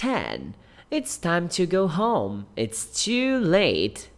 10. It's time to go home. It's too late.